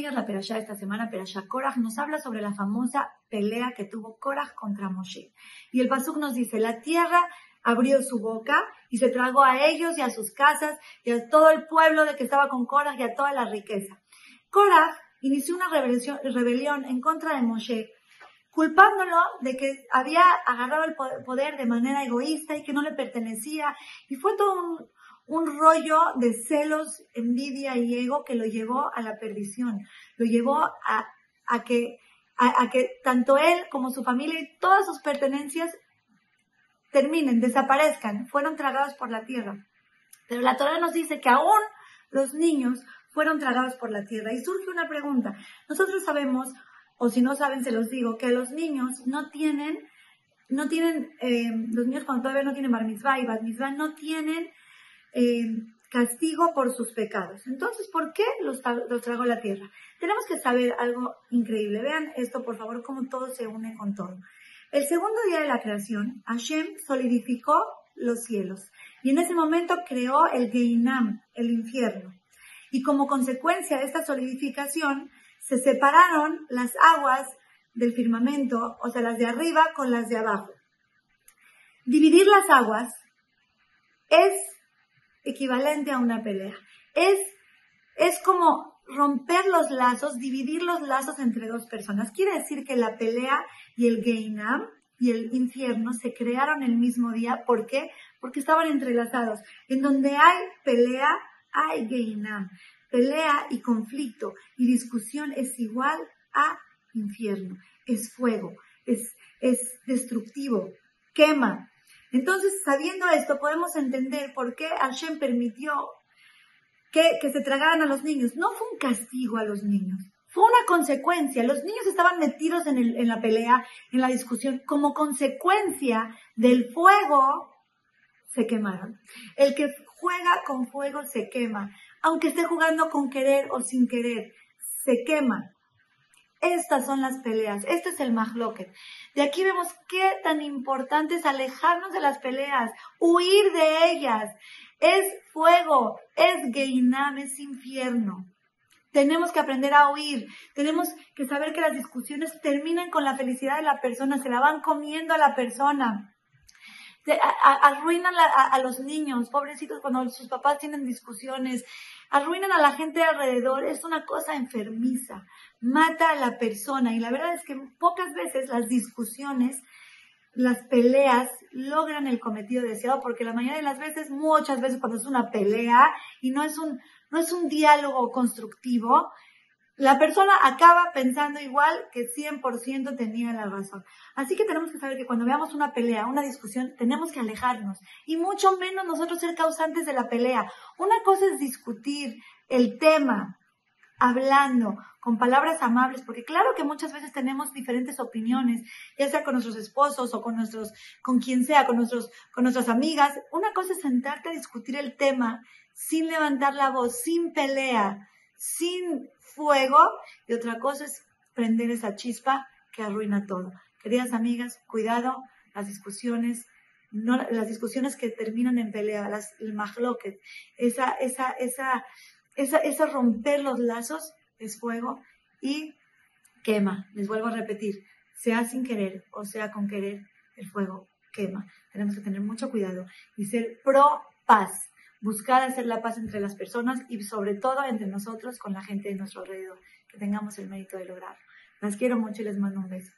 amigas, la Perashá esta semana, Perashá Korach, nos habla sobre la famosa pelea que tuvo Korach contra Moshe. Y el Pasuk nos dice, la tierra abrió su boca y se tragó a ellos y a sus casas y a todo el pueblo de que estaba con Korach y a toda la riqueza. Korach inició una rebelión, en contra de Moshe, culpándolo de que había agarrado el poder de manera egoísta y que no le pertenecía. Y fue todo un, un rollo de celos, envidia y ego que lo llevó a la perdición, lo llevó a, que, tanto él como su familia y todas sus pertenencias terminen, desaparezcan, fueron tragados por la tierra. Pero la Torah nos dice que aún los niños fueron tragados por la tierra. Y surge una pregunta. Nosotros sabemos, o si no saben, se los digo, que los niños no tienen, no tienen, eh, los niños cuando todavía no tienen bar y bar mitzvah no tienen castigo por sus pecados. Entonces, ¿por qué los, los tragó la tierra? Tenemos que saber algo increíble. Vean esto, por favor, cómo todo se une con todo. El segundo día de la creación, Hashem solidificó los cielos y en ese momento creó el Geinam, el infierno. Y como consecuencia de esta solidificación, se separaron las aguas del firmamento, o sea, las de arriba con las de abajo. Dividir las aguas es equivalente a una pelea. Es, es como romper los lazos, dividir los lazos entre dos personas. Quiere decir que la pelea y el Geinam y el infierno se crearon el mismo día. ¿Por qué? Porque estaban entrelazados. En donde hay pelea, hay Geinam. Pelea y conflicto y discusión es igual a infierno. Es fuego, es, es destructivo, quema, entonces, sabiendo esto, podemos entender por qué Hashem permitió que, se tragaran a los niños. No fue un castigo a los niños, fue una consecuencia. Los niños estaban metidos en, en la pelea, en la discusión, como consecuencia del fuego, se quemaron. El que juega con fuego se quema, aunque esté jugando con querer o sin querer, se quema. Estas son las peleas, este es el mahloket. De aquí vemos qué tan importante es alejarnos de las peleas, huir de ellas. Es fuego, es geinam, es infierno. Tenemos que aprender a huir, tenemos que saber que las discusiones terminan con la felicidad de la persona, se la van comiendo a la persona. Arruinan a, los niños, pobrecitos, cuando sus papás tienen discusiones, arruinan a la gente alrededor, es una cosa enfermiza mata a la persona. Y la verdad es que pocas veces las discusiones, las peleas logran el cometido deseado, porque la mayoría de las veces, muchas veces cuando es una pelea y no es un, no es un diálogo constructivo, la persona acaba pensando igual que 100% tenía la razón. Así que tenemos que saber que cuando veamos una pelea, una discusión, tenemos que alejarnos y mucho menos nosotros ser causantes de la pelea. Una cosa es discutir el tema, hablando con palabras amables, porque claro que muchas veces tenemos diferentes opiniones, ya sea con nuestros esposos o con nuestros, con quien sea, con nuestros, con nuestras amigas. Una cosa es sentarte a discutir el tema sin levantar la voz, sin pelea, sin fuego, y otra cosa es prender esa chispa que arruina todo. Queridas amigas, cuidado, las discusiones, no, las discusiones que terminan en pelea, las, el mahloket, esa, esa, esa, esa, romper los lazos es fuego y quema. Les vuelvo a repetir, sea sin querer o sea con querer, el fuego quema. Tenemos que tener mucho cuidado y ser pro paz. Buscar hacer la paz entre las personas y sobre todo entre nosotros con la gente de nuestro alrededor. Que tengamos el mérito de lograrlo. Las quiero mucho y les mando un beso.